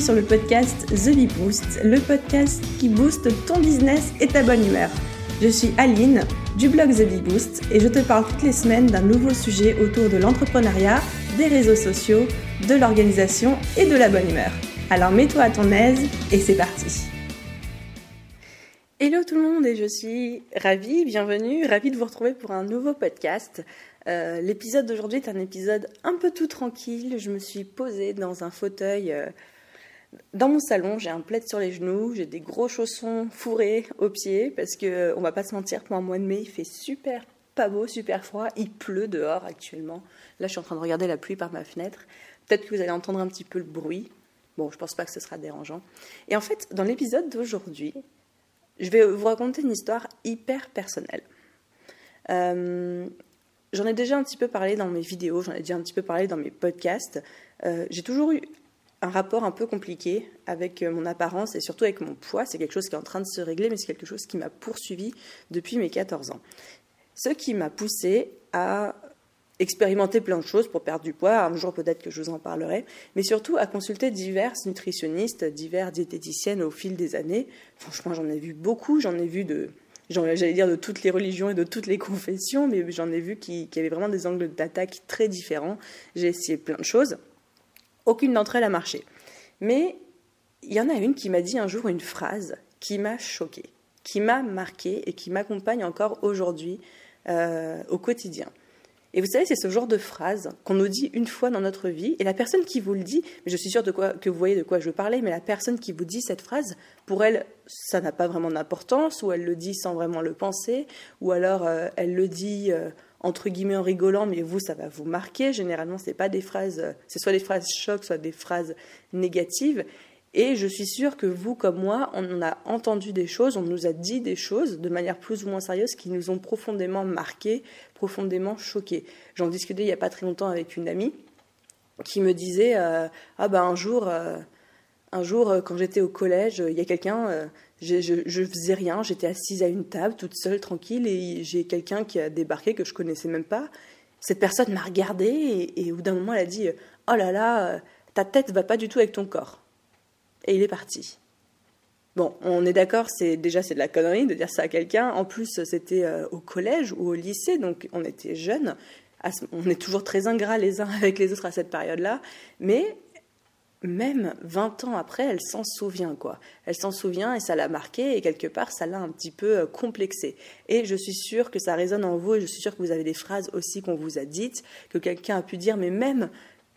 Sur le podcast The Bee Boost, le podcast qui booste ton business et ta bonne humeur. Je suis Aline du blog The Bee Boost et je te parle toutes les semaines d'un nouveau sujet autour de l'entrepreneuriat, des réseaux sociaux, de l'organisation et de la bonne humeur. Alors mets-toi à ton aise et c'est parti. Hello tout le monde et je suis ravie, bienvenue, ravie de vous retrouver pour un nouveau podcast. Euh, l'épisode d'aujourd'hui est un épisode un peu tout tranquille. Je me suis posée dans un fauteuil euh, dans mon salon. J'ai un plaid sur les genoux, j'ai des gros chaussons fourrés aux pieds parce que euh, on va pas se mentir, pour un mois de mai, il fait super pas beau, super froid. Il pleut dehors actuellement. Là, je suis en train de regarder la pluie par ma fenêtre. Peut-être que vous allez entendre un petit peu le bruit. Bon, je pense pas que ce sera dérangeant. Et en fait, dans l'épisode d'aujourd'hui, je vais vous raconter une histoire hyper personnelle. Euh, J'en ai déjà un petit peu parlé dans mes vidéos, j'en ai déjà un petit peu parlé dans mes podcasts. Euh, j'ai toujours eu un rapport un peu compliqué avec euh, mon apparence et surtout avec mon poids. C'est quelque chose qui est en train de se régler, mais c'est quelque chose qui m'a poursuivi depuis mes 14 ans. Ce qui m'a poussé à expérimenter plein de choses pour perdre du poids. Un jour, peut-être que je vous en parlerai. Mais surtout à consulter divers nutritionnistes, divers diététiciennes au fil des années. Franchement, j'en ai vu beaucoup. J'en ai vu de j'allais dire de toutes les religions et de toutes les confessions, mais j'en ai vu qui, qui avaient vraiment des angles d'attaque très différents. J'ai essayé plein de choses. Aucune d'entre elles a marché. Mais il y en a une qui m'a dit un jour une phrase qui m'a choquée, qui m'a marquée et qui m'accompagne encore aujourd'hui euh, au quotidien. Et vous savez, c'est ce genre de phrase qu'on nous dit une fois dans notre vie, et la personne qui vous le dit, mais je suis sûre de quoi, que vous voyez de quoi je parlais, mais la personne qui vous dit cette phrase, pour elle, ça n'a pas vraiment d'importance, ou elle le dit sans vraiment le penser, ou alors euh, elle le dit euh, entre guillemets en rigolant, mais vous, ça va vous marquer. Généralement, c'est pas des phrases, euh, c'est soit des phrases chocs, soit des phrases négatives. Et je suis sûre que vous, comme moi, on a entendu des choses, on nous a dit des choses de manière plus ou moins sérieuse qui nous ont profondément marqués, profondément choqués. J'en discutais il n'y a pas très longtemps avec une amie qui me disait euh, Ah ben un jour, euh, un jour euh, quand j'étais au collège, il y a quelqu'un, je, je, faisais rien, j'étais assise à une table toute seule, tranquille, et j'ai quelqu'un qui a débarqué que je connaissais même pas. Cette personne m'a regardée et, au bout d'un moment elle a dit Oh là là, ta tête va pas du tout avec ton corps et il est parti. Bon, on est d'accord, c'est déjà c'est de la connerie de dire ça à quelqu'un. En plus, c'était euh, au collège ou au lycée, donc on était jeunes. On est toujours très ingrats les uns avec les autres à cette période-là, mais même 20 ans après, elle s'en souvient quoi. Elle s'en souvient et ça l'a marqué et quelque part ça l'a un petit peu euh, complexé. Et je suis sûre que ça résonne en vous et je suis sûre que vous avez des phrases aussi qu'on vous a dites, que quelqu'un a pu dire, mais même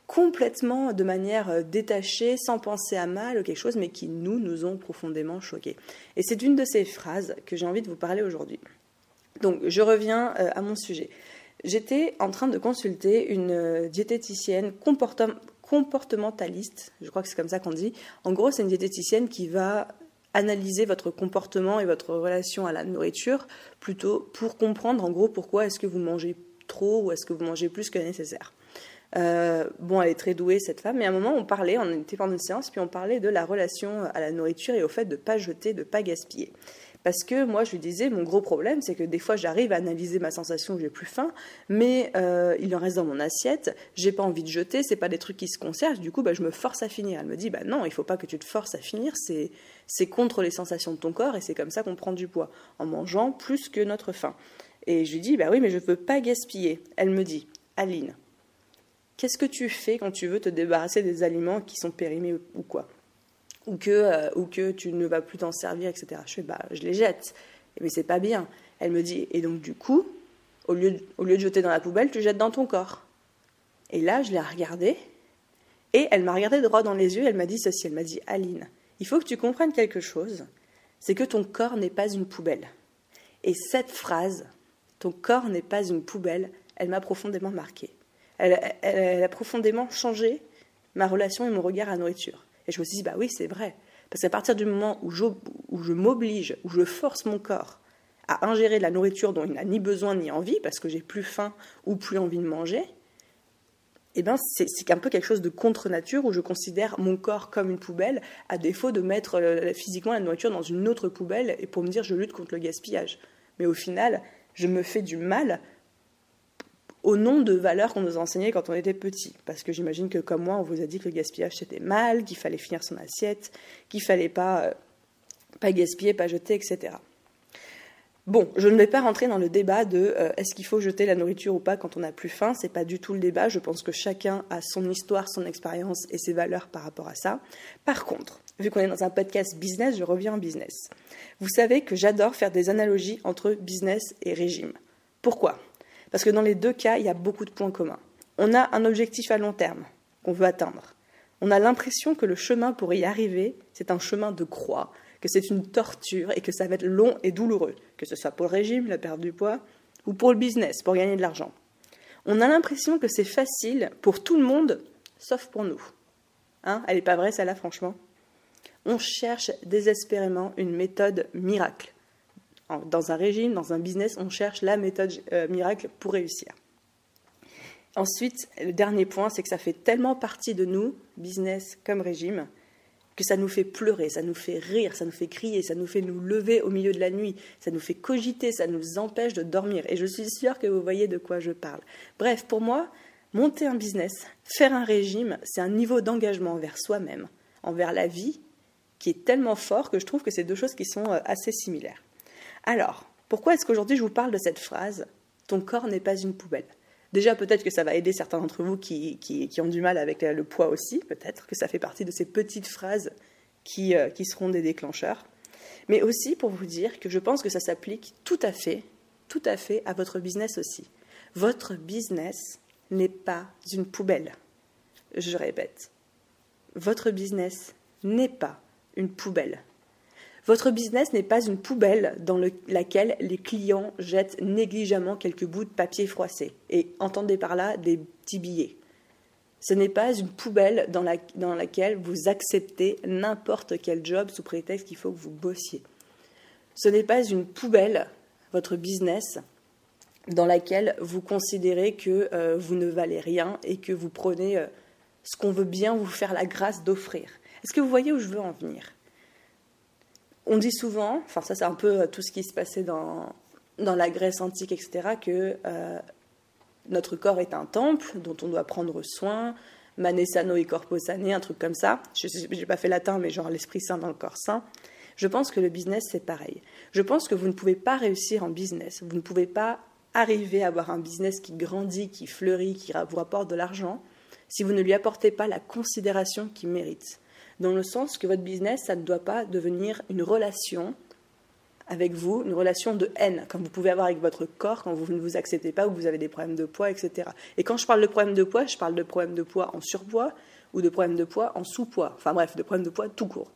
complètement de manière euh, détachée, sans penser à mal ou quelque chose, mais qui nous, nous ont profondément choqués. Et c'est une de ces phrases que j'ai envie de vous parler aujourd'hui. Donc, je reviens euh, à mon sujet. J'étais en train de consulter une diététicienne comportementaliste, je crois que c'est comme ça qu'on dit. En gros, c'est une diététicienne qui va analyser votre comportement et votre relation à la nourriture, plutôt pour comprendre en gros pourquoi est-ce que vous mangez trop ou est-ce que vous mangez plus que nécessaire. Euh, bon, elle est très douée, cette femme, mais à un moment, on parlait, on était pendant une séance, puis on parlait de la relation à la nourriture et au fait de ne pas jeter, de ne pas gaspiller. Parce que moi, je lui disais, mon gros problème, c'est que des fois, j'arrive à analyser ma sensation, j'ai plus faim, mais euh, il en reste dans mon assiette, j'ai pas envie de jeter, c'est pas des trucs qui se conservent, du coup, bah, je me force à finir. Elle me dit, bah non, il faut pas que tu te forces à finir, c'est, c'est contre les sensations de ton corps et c'est comme ça qu'on prend du poids, en mangeant plus que notre faim. Et je lui dis, bah oui, mais je ne veux pas gaspiller. Elle me dit, Aline, Qu'est-ce que tu fais quand tu veux te débarrasser des aliments qui sont périmés ou quoi? Ou que, euh, ou que tu ne vas plus t'en servir, etc. Je bah, je les jette. Mais c'est pas bien. Elle me dit, et donc du coup, au lieu, de, jeter dans la poubelle, tu jettes dans ton corps. Et là, je l'ai regardée, et elle m'a regardé droit dans les yeux, elle m'a dit ceci, elle m'a dit, Aline, il faut que tu comprennes quelque chose, c'est que ton corps n'est pas une poubelle. Et cette phrase, ton corps n'est pas une poubelle, elle m'a profondément marquée elle, a profondément changé ma relation et mon regard à la nourriture. Et je me suis dit, bah oui, c'est vrai. Parce qu'à partir du moment où je, où je m'oblige, où je force mon corps à ingérer de la nourriture dont il n'a ni besoin ni envie, parce que j'ai plus faim ou plus envie de manger, eh ben c'est un peu quelque chose de contre-nature où je considère mon corps comme une poubelle, à défaut de mettre euh, physiquement la nourriture dans une autre poubelle et pour me dire je lutte contre le gaspillage. Mais au final, je me fais du mal au nom de valeurs qu'on nous a enseignées quand on était petit. Parce que j'imagine que comme moi, on vous a dit que le gaspillage c'était mal, qu'il fallait finir son assiette, qu'il fallait pas, euh, pas gaspiller, pas jeter, etc. Bon, je ne vais pas rentrer dans le débat de euh, est-ce qu'il faut jeter la nourriture ou pas quand on n'a plus faim? C'est pas du tout le débat. Je pense que chacun a son histoire, son expérience et ses valeurs par rapport à ça. Par contre, vu qu'on est dans un podcast business, je reviens en business. Vous savez que j'adore faire des analogies entre business et régime. Pourquoi? Parce que dans les deux cas, il y a beaucoup de points communs. On a un objectif à long terme qu'on veut atteindre. On a l'impression que le chemin pour y arriver, c'est un chemin de croix, que c'est une torture et que ça va être long et douloureux, que ce soit pour le régime, la perte du poids, ou pour le business, pour gagner de l'argent. On a l'impression que c'est facile pour tout le monde, sauf pour nous. Hein Elle n'est pas vraie, celle-là, franchement On cherche désespérément une méthode miracle. Dans un régime, dans un business, on cherche la méthode euh, miracle pour réussir. Ensuite, le dernier point, c'est que ça fait tellement partie de nous, business comme régime, que ça nous fait pleurer, ça nous fait rire, ça nous fait crier, ça nous fait nous lever au milieu de la nuit, ça nous fait cogiter, ça nous empêche de dormir. Et je suis sûre que vous voyez de quoi je parle. Bref, pour moi, monter un business, faire un régime, c'est un niveau d'engagement envers soi-même, envers la vie, qui est tellement fort que je trouve que c'est deux choses qui sont euh, assez similaires. Alors, pourquoi est-ce qu'aujourd'hui je vous parle de cette phrase Ton corps n'est pas une poubelle Déjà, peut-être que ça va aider certains d'entre vous qui, ont du mal avec le poids aussi, peut-être que ça fait partie de ces petites phrases qui, euh, qui seront des déclencheurs. Mais aussi pour vous dire que je pense que ça s'applique tout à fait, tout à fait à votre business aussi. Votre business n'est pas une poubelle. Je répète, votre business n'est pas une poubelle. Votre business n'est pas une poubelle dans laquelle les clients jettent négligemment quelques bouts de papier froissé. Et entendez par là des petits billets. Ce n'est pas une poubelle dans, laquelle vous acceptez n'importe quel job sous prétexte qu'il faut que vous bossiez. Ce n'est pas une poubelle, votre business, dans laquelle vous considérez que euh, vous ne valez rien et que vous prenez euh, ce qu'on veut bien vous faire la grâce d'offrir. Est-ce que vous voyez où je veux en venir? On dit souvent, enfin ça c'est un peu euh, tout ce qui se passait dans, dans la Grèce antique, etc., que euh, notre corps est un temple dont on doit prendre soin, manesano et corpo sane, un truc comme ça. Je n'ai pas fait latin, mais genre l'esprit saint dans le corps saint. Je pense que le business, c'est pareil. Je pense que vous ne pouvez pas réussir en business. Vous ne pouvez pas arriver à avoir un business qui grandit, qui fleurit, qui vous rapporte de l'argent, si vous ne lui apportez pas la considération qu'il mérite dans le sens que votre business, ça ne doit pas devenir une relation avec vous, une relation de haine, comme vous pouvez avoir avec votre corps quand vous ne vous acceptez pas ou que vous avez des problèmes de poids, etc. Et quand je parle de problème de poids, je parle de problème de poids en surpoids ou de problème de poids en sous-poids. Enfin bref, de problème de poids tout court.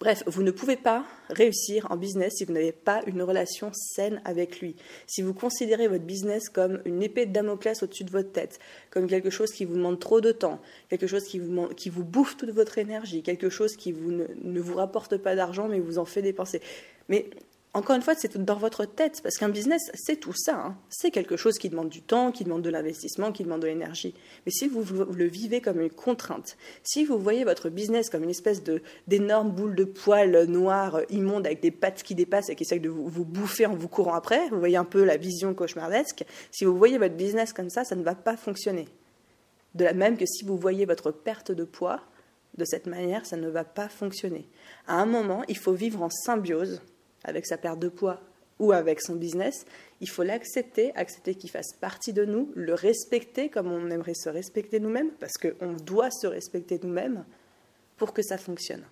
Bref, vous ne pouvez pas réussir en business si vous n'avez pas une relation saine avec lui. Si vous considérez votre business comme une épée de Damoclès au-dessus de votre tête, comme quelque chose qui vous demande trop de temps, quelque chose qui vous, qui vous bouffe toute votre énergie, quelque chose qui vous ne, ne vous rapporte pas d'argent mais vous en fait dépenser. Mais encore une fois, c'est dans votre tête, parce qu'un business, c'est tout ça. Hein. C'est quelque chose qui demande du temps, qui demande de l'investissement, qui demande de l'énergie. Mais si vous, le vivez comme une contrainte, si vous voyez votre business comme une espèce d'énorme boule de poils noire, immonde, avec des pattes qui dépassent et qui essaie de vous, vous, bouffer en vous courant après, vous voyez un peu la vision cauchemardesque, si vous voyez votre business comme ça, ça ne va pas fonctionner. De la même que si vous voyez votre perte de poids de cette manière, ça ne va pas fonctionner. À un moment, il faut vivre en symbiose avec sa perte de poids ou avec son business, il faut l'accepter, accepter qu'il fasse partie de nous, le respecter comme on aimerait se respecter nous-mêmes, parce qu'on doit se respecter nous-mêmes pour que ça fonctionne.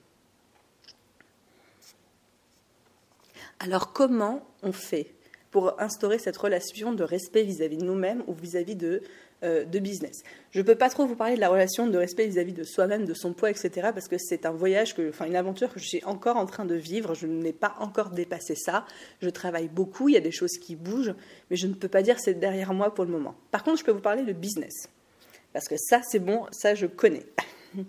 Alors comment on fait pour instaurer cette relation de respect vis-à-vis de nous-mêmes ou vis-à-vis de euh, de business. Je ne peux pas trop vous parler de la relation de respect vis-à-vis de soi-même, de son poids, etc. parce que c'est un voyage, que, enfin une aventure que je suis encore en train de vivre. Je n'ai pas encore dépassé ça. Je travaille beaucoup, il y a des choses qui bougent, mais je ne peux pas dire c'est derrière moi pour le moment. Par contre, je peux vous parler de business. Parce que ça, c'est bon, ça, je connais.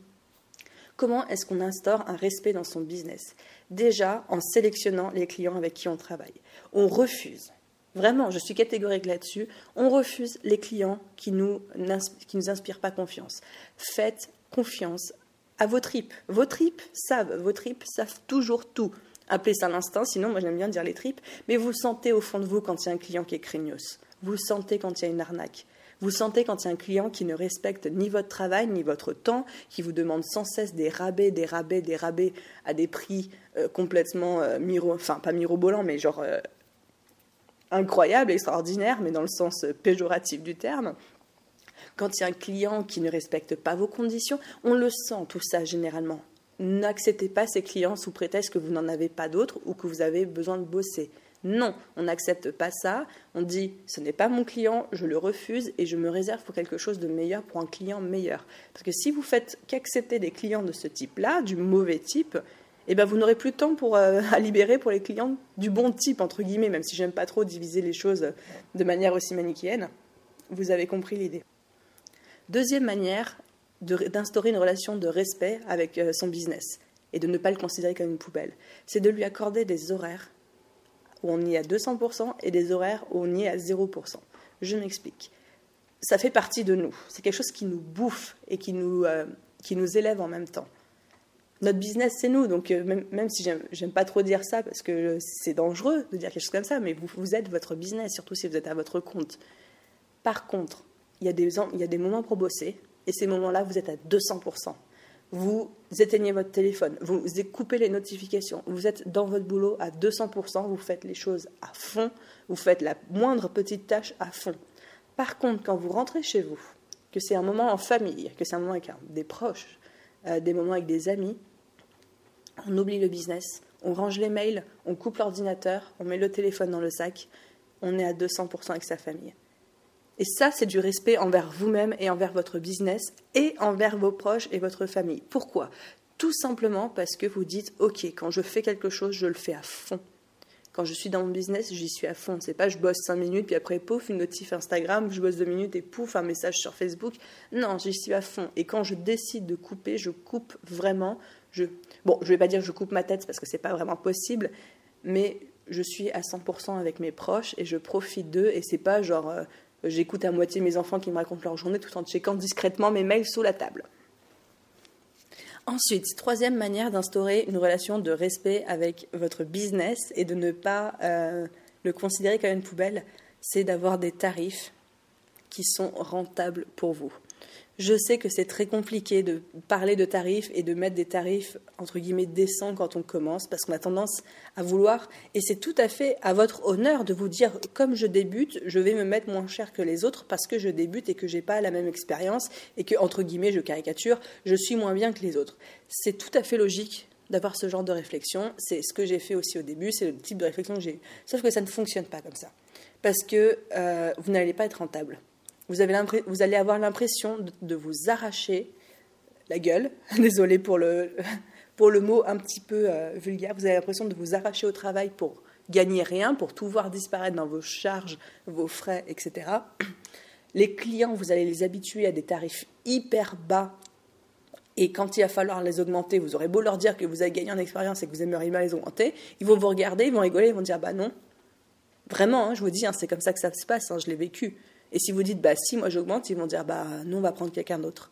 Comment est-ce qu'on instaure un respect dans son business? Déjà en sélectionnant les clients avec qui on travaille. On refuse Vraiment, je suis catégorique là-dessus. On refuse les clients qui nous, qui nous inspirent pas confiance. Faites confiance à vos tripes. Vos tripes savent, vos tripes savent toujours tout. Appelez ça l'instinct, sinon moi j'aime bien dire les tripes, mais vous sentez au fond de vous quand il y a un client qui est craignos. Vous sentez quand il y a une arnaque. Vous sentez quand il y a un client qui ne respecte ni votre travail, ni votre temps, qui vous demande sans cesse des rabais, des rabais, des rabais à des prix euh, complètement euh, miro, enfin pas mirobolants, mais genre euh, incroyables, extraordinaires, mais dans le sens péjoratif du terme. Quand il y a un client qui ne respecte pas vos conditions, on le sent tout ça généralement. N'acceptez pas ces clients sous prétexte que vous n'en avez pas d'autres ou que vous avez besoin de bosser. Non, on n'accepte pas ça. On dit ce n'est pas mon client, je le refuse et je me réserve pour quelque chose de meilleur, pour un client meilleur. Parce que si vous faites qu'accepter des clients de ce type-là, du mauvais type, eh ben vous n'aurez plus de temps pour, euh, à libérer pour les clients du bon type, entre guillemets, même si j'aime pas trop diviser les choses de manière aussi manichéenne. Vous avez compris l'idée. Deuxième manière d'instaurer une relation de respect avec euh, son business et de ne pas le considérer comme une poubelle, c'est de lui accorder des horaires où on y est à 200% et des horaires où on y est à 0%. Je m'explique. Ça fait partie de nous. C'est quelque chose qui nous bouffe et qui nous, euh, qui nous élève en même temps. Notre business, c'est nous. Donc, euh, même, même, si j'aime pas trop dire ça parce que c'est dangereux de dire quelque chose comme ça, mais vous, êtes votre business, surtout si vous êtes à votre compte. Par contre, il y a des, y a des moments pour bosser et ces moments-là, vous êtes à 200% vous éteignez votre téléphone, vous coupez les notifications, vous êtes dans votre boulot à 200%, vous faites les choses à fond, vous faites la moindre petite tâche à fond. Par contre, quand vous rentrez chez vous, que c'est un moment en famille, que c'est un moment avec des proches, euh, des moments avec des amis, on oublie le business, on range les mails, on coupe l'ordinateur, on met le téléphone dans le sac, on est à 200% avec sa famille. Et ça, c'est du respect envers vous-même et envers votre business et envers vos proches et votre famille. Pourquoi? Tout simplement parce que vous dites, OK, quand je fais quelque chose, je le fais à fond. Quand je suis dans mon business, j'y suis à fond. C'est pas je bosse 5 minutes, puis après, pouf, une notif Instagram, je bosse 2 minutes et pouf, un message sur Facebook. Non, j'y suis à fond. Et quand je décide de couper, je coupe vraiment. Je... Bon, je vais pas dire que je coupe ma tête parce que c'est pas vraiment possible, mais je suis à 100% avec mes proches et je profite d'eux et c'est pas genre euh, J'écoute à moitié mes enfants qui me racontent leur journée tout en checkant discrètement mes mails sous la table. Ensuite, troisième manière d'instaurer une relation de respect avec votre business et de ne pas euh, le considérer comme une poubelle, c'est d'avoir des tarifs qui sont rentables pour vous. Je sais que c'est très compliqué de parler de tarifs et de mettre des tarifs entre guillemets décents quand on commence parce qu'on a tendance à vouloir et c'est tout à fait à votre honneur de vous dire comme je débute, je vais me mettre moins cher que les autres parce que je débute et que j'ai pas la même expérience et que entre guillemets je caricature, je suis moins bien que les autres. C'est tout à fait logique d'avoir ce genre de réflexion, c'est ce que j'ai fait aussi au début, c'est le type de réflexion que j'ai. Sauf que ça ne fonctionne pas comme ça. Parce que euh, vous n'allez pas être rentable vous, allez avoir l'impression de, vous arracher la gueule. Désolée pour le, pour le mot un petit peu euh, vulgaire. Vous avez l'impression de vous arracher au travail pour gagner rien, pour tout voir disparaître dans vos charges, vos frais, etc. Les clients, vous allez les habituer à des tarifs hyper bas. Et quand il va falloir les augmenter, vous aurez beau leur dire que vous avez gagné en expérience et que vous aimeriez mal les augmenter, ils vont vous regarder, ils vont rigoler, ils vont dire bah non. Vraiment, hein, je vous dis, hein, c'est comme ça que ça se passe, hein, je l'ai vécu. Et si vous dites, bah si, moi j'augmente, ils vont dire, bah non, on va prendre quelqu'un d'autre.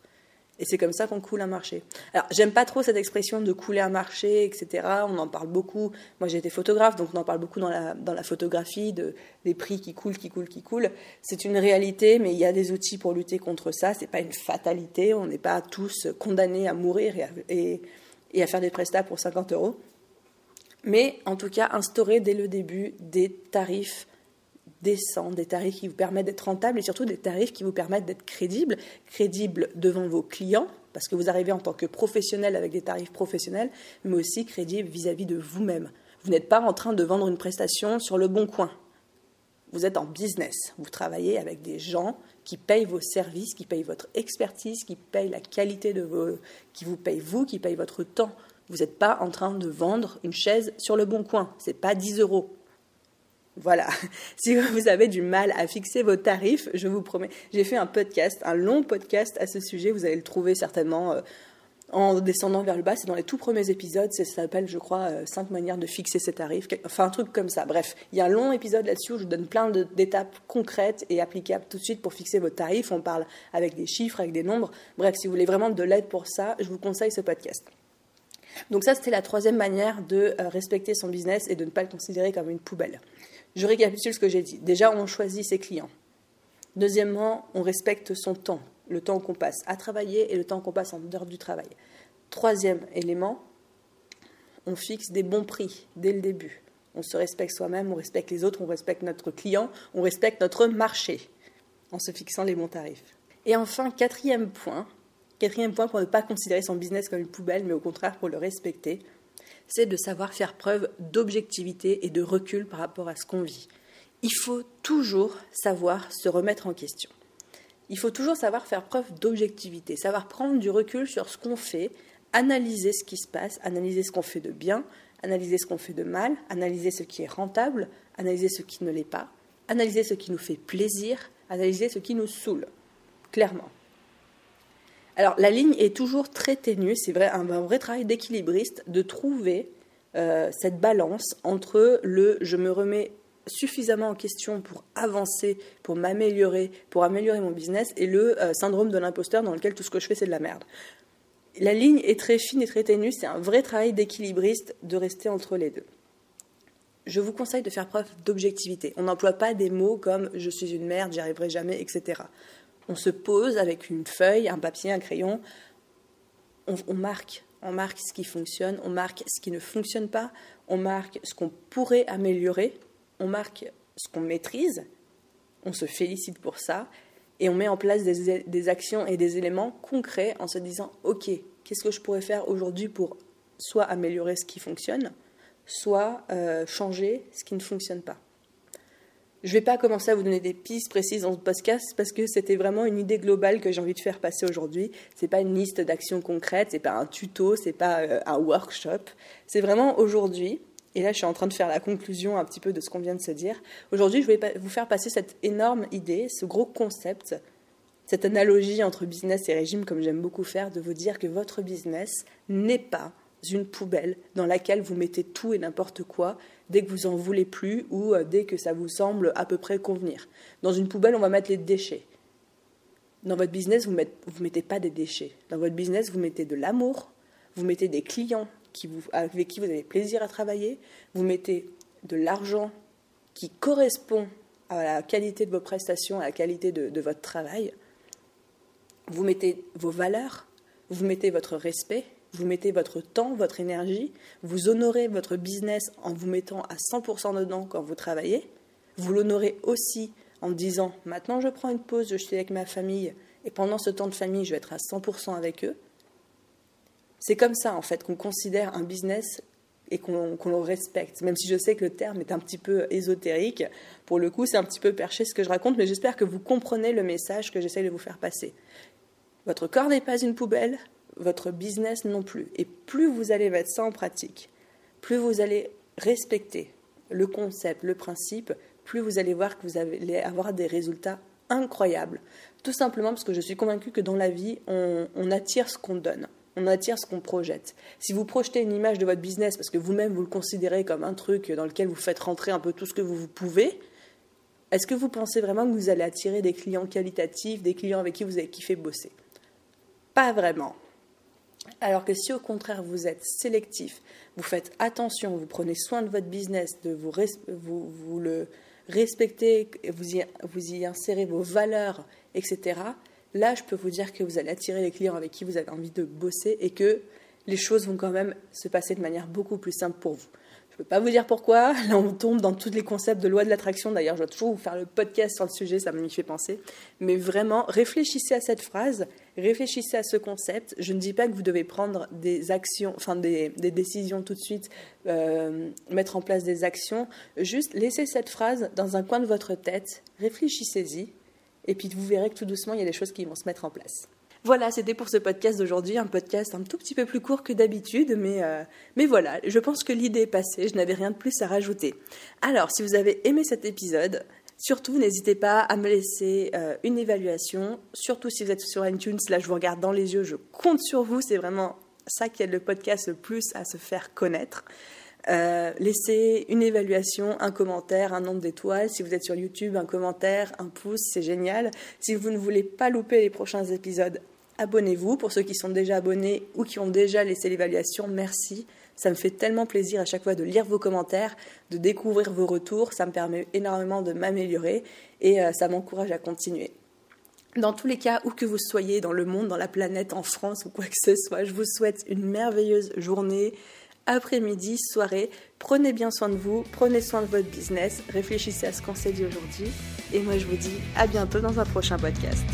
Et c'est comme ça qu'on coule un marché. Alors, j'aime pas trop cette expression de couler un marché, etc. On en parle beaucoup. Moi, j'ai été photographe, donc on en parle beaucoup dans la, dans la photographie, de, des prix qui coulent, qui coulent, qui coulent. C'est une réalité, mais il y a des outils pour lutter contre ça. C'est pas une fatalité. On n'est pas tous condamnés à mourir et et, et à faire des prestats pour 50 euros. Mais en tout cas, instaurer dès le début des tarifs décents, des tarifs qui vous permettent d'être rentables et surtout des tarifs qui vous permettent d'être crédibles, crédibles devant vos clients, parce que vous arrivez en tant que professionnel avec des tarifs professionnels, mais aussi crédibles vis-à-vis de vous-même. Vous n'êtes pas en train de vendre une prestation sur le bon coin. Vous êtes en business. Vous travaillez avec des gens qui payent vos services, qui payent votre expertise, qui payent la qualité de vos, qui vous payent vous, qui payent votre temps. Vous n'êtes pas en train de vendre une chaise sur le bon coin. C'est pas 10 euros. Voilà. Si vous avez du mal à fixer vos tarifs, je vous promets, j'ai fait un podcast, un long podcast à ce sujet. Vous allez le trouver certainement euh, en descendant vers le bas. C'est dans les tout premiers épisodes. Ça s'appelle, je crois, 5 euh, manières de fixer ses tarifs. Enfin, un truc comme ça. Bref, il y a un long épisode là-dessus où je vous donne plein d'étapes concrètes et applicables tout de suite pour fixer vos tarifs. On parle avec des chiffres, avec des nombres. Bref, si vous voulez vraiment de l'aide pour ça, je vous conseille ce podcast. Donc ça, c'était la troisième manière de euh, respecter son business et de ne pas le considérer comme une poubelle. Je récapitule ce que j'ai dit. Déjà, on choisit ses clients. Deuxièmement, on respecte son temps, le temps qu'on passe à travailler et le temps qu'on passe en dehors du travail. Troisième élément, on fixe des bons prix dès le début. On se respecte soi-même, on respecte les autres, on respecte notre client, on respecte notre marché en se fixant les bons tarifs. Et enfin, quatrième point, quatrième point pour ne pas considérer son business comme une poubelle, mais au contraire pour le respecter, c'est de savoir faire preuve d'objectivité et de recul par rapport à ce qu'on vit. Il faut toujours savoir se remettre en question. Il faut toujours savoir faire preuve d'objectivité, savoir prendre du recul sur ce qu'on fait, analyser ce qui se passe, analyser ce qu'on fait de bien, analyser ce qu'on fait de mal, analyser ce qui est rentable, analyser ce qui ne l'est pas, analyser ce qui nous fait plaisir, analyser ce qui nous saoule, clairement. Alors la ligne est toujours très ténue, c'est vrai, un, vrai travail d'équilibriste de trouver euh, cette balance entre le je me remets suffisamment en question pour avancer, pour m'améliorer, pour améliorer mon business, et le euh, syndrome de l'imposteur dans lequel tout ce que je fais c'est de la merde la ligne est très fine et très ténue, c'est un vrai travail d'équilibriste de rester entre les deux. Je vous conseille de faire preuve d'objectivité. On n'emploie pas des mots comme je suis une merde, j'y arriverai jamais, etc. On se pose avec une feuille, un papier, un crayon, on, marque. On marque ce qui fonctionne, on marque ce qui ne fonctionne pas, on marque ce qu'on pourrait améliorer, on marque ce qu'on maîtrise, on se félicite pour ça, et on met en place des, actions et des éléments concrets en se disant ok qu'est-ce que je pourrais faire aujourd'hui pour soit améliorer ce qui fonctionne soit euh, changer ce qui ne fonctionne pas je ne vais pas commencer à vous donner des pistes précises dans ce podcast parce que c'était vraiment une idée globale que j'ai envie de faire passer aujourd'hui. Ce n'est pas une liste d'actions concrètes, c'est pas un tuto, c'est pas euh, un workshop. C'est vraiment aujourd'hui et là je suis en train de faire la conclusion un petit peu de ce qu'on vient de se dire. Aujourd'hui, je vais vous faire passer cette énorme idée, ce gros concept, cette analogie entre business et régime, comme j'aime beaucoup faire, de vous dire que votre business n'est pas une poubelle dans laquelle vous mettez tout et n'importe quoi dès que vous en voulez plus ou euh, dès que ça vous semble à peu près convenir. Dans une poubelle, on va mettre les déchets. Dans votre business, vous ne mettez pas des déchets. Dans votre business, vous mettez de l'amour, vous mettez des clients, avec qui vous avez plaisir à travailler, vous mettez de l'argent qui correspond à la qualité de vos prestations, à la qualité de votre travail, vous mettez vos valeurs, vous mettez votre respect, vous mettez votre temps, votre énergie, vous honorez votre business en vous mettant à 100% dedans quand vous travaillez, vous l'honorez aussi en disant maintenant je prends une pause, je suis avec ma famille et pendant ce temps de famille je vais être à 100% avec eux, c'est comme ça, en fait, qu'on considère un business et qu'on le respecte. Même si je sais que le terme est un petit peu ésotérique, pour le coup, c'est un petit peu perché ce que je raconte, mais j'espère que vous comprenez le message que j'essaie de vous faire passer. Votre corps n'est pas une poubelle, votre business non plus. Et plus vous allez mettre ça en pratique, plus vous allez respecter le concept, le principe, plus vous allez voir que vous allez avoir des résultats incroyables. Tout simplement parce que je suis convaincue que dans la vie, on attire ce qu'on donne on attire ce qu'on projette. Si vous projetez une image de votre business parce que vous-même vous le considérez comme un truc dans lequel vous faites rentrer un peu tout ce que vous pouvez, est-ce que vous pensez vraiment que vous allez attirer des clients qualitatifs, des clients avec qui vous avez kiffé bosser? Pas vraiment. Alors que si au contraire vous êtes sélectif, vous faites attention, vous prenez soin de votre business, de vous, le respectez, vous y, vous y insérez vos valeurs, etc., là, je peux vous dire que vous allez attirer les clients avec qui vous avez envie de bosser et que les choses vont quand même se passer de manière beaucoup plus simple pour vous. Je ne peux pas vous dire pourquoi. Là, on tombe dans tous les concepts de loi de l'attraction. D'ailleurs, je dois toujours vous faire le podcast sur le sujet, ça m'y fait penser. Mais vraiment, réfléchissez à cette phrase, réfléchissez à ce concept. Je ne dis pas que vous devez prendre des actions, enfin des, décisions tout de suite, euh, mettre en place des actions. Juste laissez cette phrase dans un coin de votre tête, réfléchissez-y, et puis vous verrez que tout doucement, il y a des choses qui vont se mettre en place. Voilà, c'était pour ce podcast d'aujourd'hui, un podcast un tout petit peu plus court que d'habitude, mais, euh, mais voilà, je pense que l'idée est passée, je n'avais rien de plus à rajouter. Alors, si vous avez aimé cet épisode, surtout n'hésitez pas à me laisser euh, une évaluation, surtout si vous êtes sur iTunes, là je vous regarde dans les yeux, je compte sur vous, c'est vraiment ça qui aide le podcast le plus à se faire connaître. Euh, laissez une évaluation, un commentaire, un nombre d'étoiles. Si vous êtes sur YouTube, un commentaire, un pouce, c'est génial. Si vous ne voulez pas louper les prochains épisodes, abonnez-vous. Pour ceux qui sont déjà abonnés ou qui ont déjà laissé l'évaluation, merci. Ça me fait tellement plaisir à chaque fois de lire vos commentaires, de découvrir vos retours. Ça me permet énormément de m'améliorer et euh, ça m'encourage à continuer. Dans tous les cas, où que vous soyez dans le monde, dans la planète, en France ou quoi que ce soit, je vous souhaite une merveilleuse journée, après-midi, soirée. Prenez bien soin de vous, prenez soin de votre business, réfléchissez à ce qu'on s'est dit aujourd'hui. Et moi, je vous dis à bientôt dans un prochain podcast.